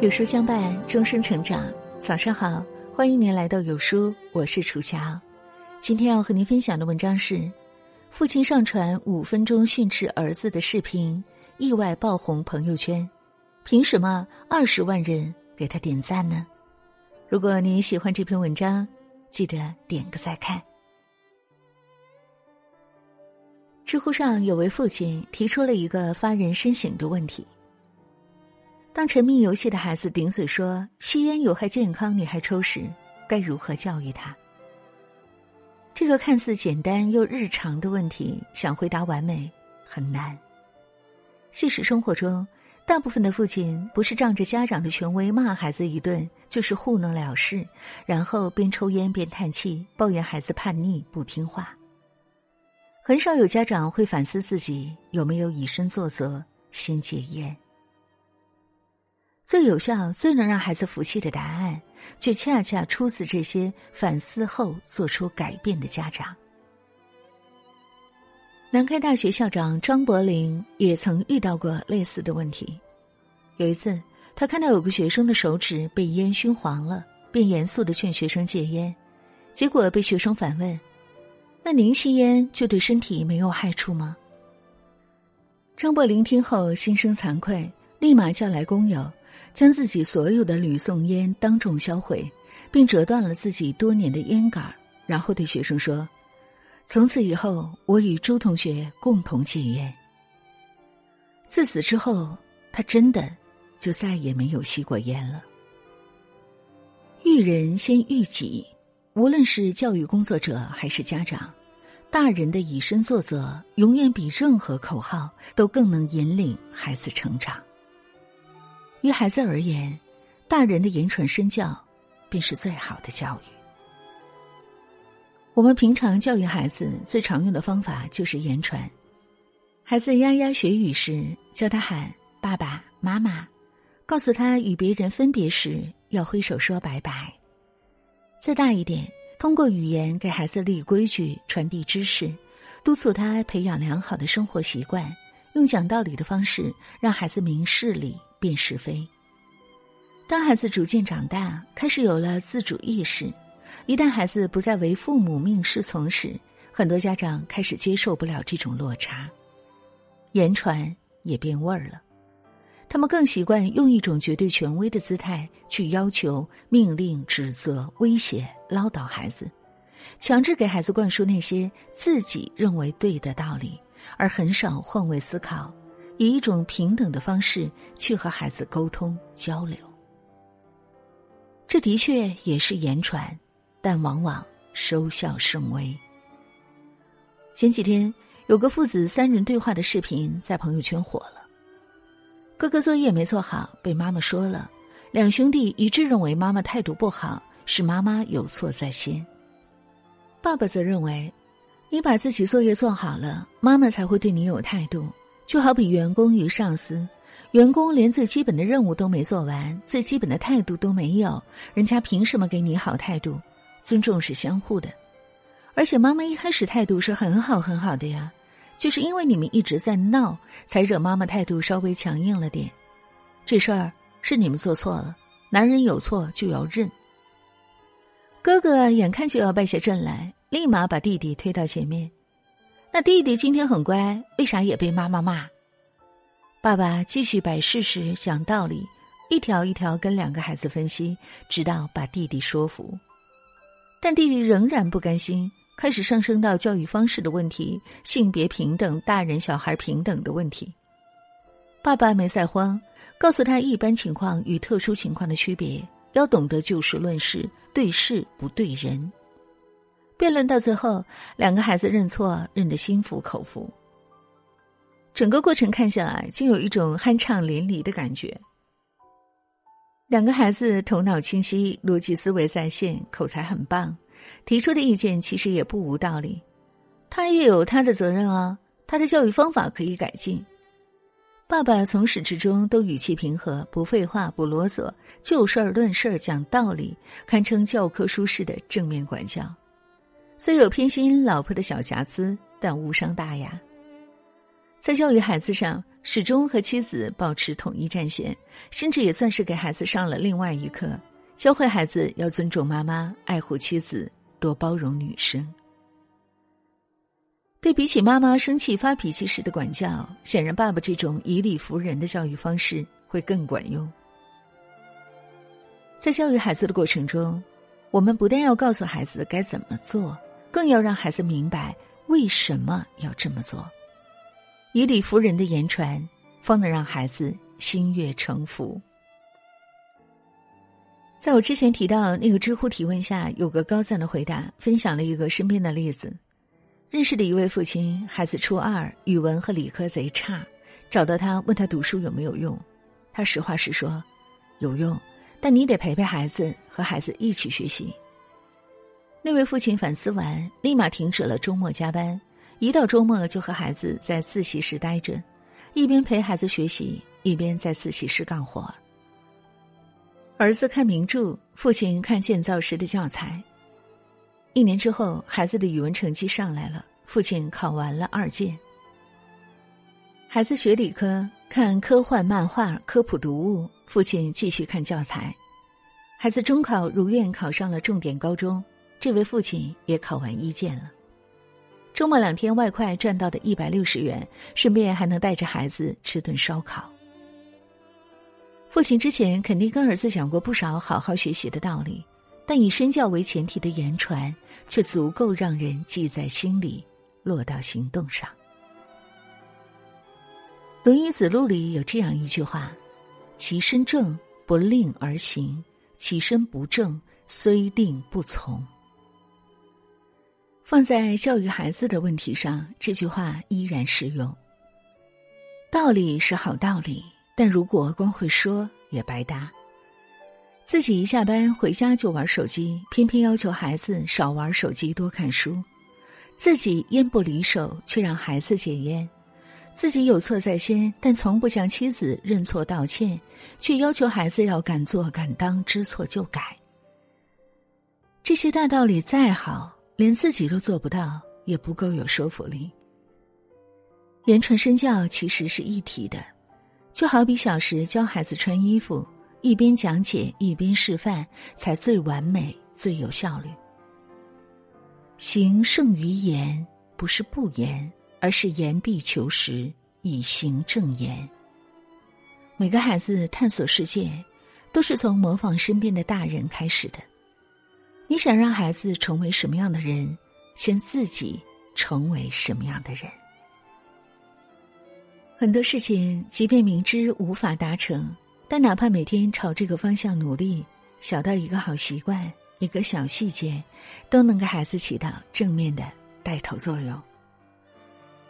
有书相伴，终身成长。早上好，欢迎您来到有书，我是楚乔。今天要和您分享的文章是：父亲上传五分钟训斥儿子的视频，意外爆红朋友圈，凭什么二十万人给他点赞呢？如果你喜欢这篇文章，记得点个再看。知乎上有位父亲提出了一个发人深省的问题。当沉迷游戏的孩子顶嘴说吸烟有害健康，你还抽时，该如何教育他？这个看似简单又日常的问题，想回答完美很难。现实生活中，大部分的父亲不是仗着家长的权威骂孩子一顿，就是糊弄了事，然后边抽烟边叹气，抱怨孩子叛逆不听话。很少有家长会反思自己有没有以身作则，先戒烟。最有效、最能让孩子服气的答案，却恰恰出自这些反思后做出改变的家长。南开大学校长张伯苓也曾遇到过类似的问题。有一次，他看到有个学生的手指被烟熏黄了，便严肃的劝学生戒烟，结果被学生反问：“那您吸烟就对身体没有害处吗？”张伯苓听后心生惭愧，立马叫来工友。将自己所有的铝送烟当众销毁，并折断了自己多年的烟杆，然后对学生说：“从此以后，我与朱同学共同戒烟。”自此之后，他真的就再也没有吸过烟了。育人先育己，无论是教育工作者还是家长，大人的以身作则，永远比任何口号都更能引领孩子成长。于孩子而言，大人的言传身教，便是最好的教育。我们平常教育孩子最常用的方法就是言传。孩子咿呀学语时，教他喊爸爸妈妈，告诉他与别人分别时要挥手说拜拜。再大一点，通过语言给孩子立规矩、传递知识，督促他培养良好的生活习惯，用讲道理的方式让孩子明事理。辨是非。当孩子逐渐长大，开始有了自主意识，一旦孩子不再为父母命是从时，很多家长开始接受不了这种落差，言传也变味儿了。他们更习惯用一种绝对权威的姿态去要求、命令、指责、威胁、唠叨孩子，强制给孩子灌输那些自己认为对的道理，而很少换位思考。以一种平等的方式去和孩子沟通交流，这的确也是言传，但往往收效甚微。前几天有个父子三人对话的视频在朋友圈火了。哥哥作业没做好，被妈妈说了，两兄弟一致认为妈妈态度不好，是妈妈有错在先。爸爸则认为，你把自己作业做好了，妈妈才会对你有态度。就好比员工与上司，员工连最基本的任务都没做完，最基本的态度都没有，人家凭什么给你好态度？尊重是相互的，而且妈妈一开始态度是很好很好的呀，就是因为你们一直在闹，才惹妈妈态度稍微强硬了点。这事儿是你们做错了，男人有错就要认。哥哥眼看就要败下阵来，立马把弟弟推到前面。那弟弟今天很乖，为啥也被妈妈骂？爸爸继续摆事实、讲道理，一条一条跟两个孩子分析，直到把弟弟说服。但弟弟仍然不甘心，开始上升到教育方式的问题、性别平等、大人小孩平等的问题。爸爸没再慌，告诉他一般情况与特殊情况的区别，要懂得就事论事，对事不对人。辩论到最后，两个孩子认错，认得心服口服。整个过程看下来，竟有一种酣畅淋漓的感觉。两个孩子头脑清晰，逻辑思维在线，口才很棒，提出的意见其实也不无道理。他也有他的责任啊，他的教育方法可以改进。爸爸从始至终都语气平和，不废话，不啰嗦，就事儿论事儿，讲道理，堪称教科书式的正面管教。虽有偏心老婆的小瑕疵，但无伤大雅。在教育孩子上，始终和妻子保持统一战线，甚至也算是给孩子上了另外一课，教会孩子要尊重妈妈、爱护妻子、多包容女生。对比起妈妈生气发脾气时的管教，显然爸爸这种以理服人的教育方式会更管用。在教育孩子的过程中，我们不但要告诉孩子该怎么做，更要让孩子明白为什么要这么做。以理服人的言传，方能让孩子心悦诚服。在我之前提到那个知乎提问下，有个高赞的回答，分享了一个身边的例子。认识的一位父亲，孩子初二，语文和理科贼差，找到他问他读书有没有用，他实话实说，有用，但你得陪陪孩子，和孩子一起学习。那位父亲反思完，立马停止了周末加班，一到周末就和孩子在自习室待着，一边陪孩子学习，一边在自习室干活。儿子看名著，父亲看建造师的教材。一年之后，孩子的语文成绩上来了，父亲考完了二建。孩子学理科，看科幻漫画、科普读物，父亲继续看教材。孩子中考如愿考上了重点高中，这位父亲也考完一建了。周末两天外快赚到的一百六十元，顺便还能带着孩子吃顿烧烤。父亲之前肯定跟儿子讲过不少好好学习的道理。但以身教为前提的言传，却足够让人记在心里，落到行动上。《论语子路》里有这样一句话：“其身正，不令而行；其身不正，虽令不从。”放在教育孩子的问题上，这句话依然适用。道理是好道理，但如果光会说，也白搭。自己一下班回家就玩手机，偏偏要求孩子少玩手机多看书；自己烟不离手，却让孩子戒烟；自己有错在先，但从不向妻子认错道歉，却要求孩子要敢做敢当，知错就改。这些大道理再好，连自己都做不到，也不够有说服力。言传身教其实是一体的，就好比小时教孩子穿衣服。一边讲解一边示范，才最完美、最有效率。行胜于言，不是不言，而是言必求实，以行正言。每个孩子探索世界，都是从模仿身边的大人开始的。你想让孩子成为什么样的人，先自己成为什么样的人。很多事情，即便明知无法达成。但哪怕每天朝这个方向努力，小到一个好习惯，一个小细节，都能给孩子起到正面的带头作用。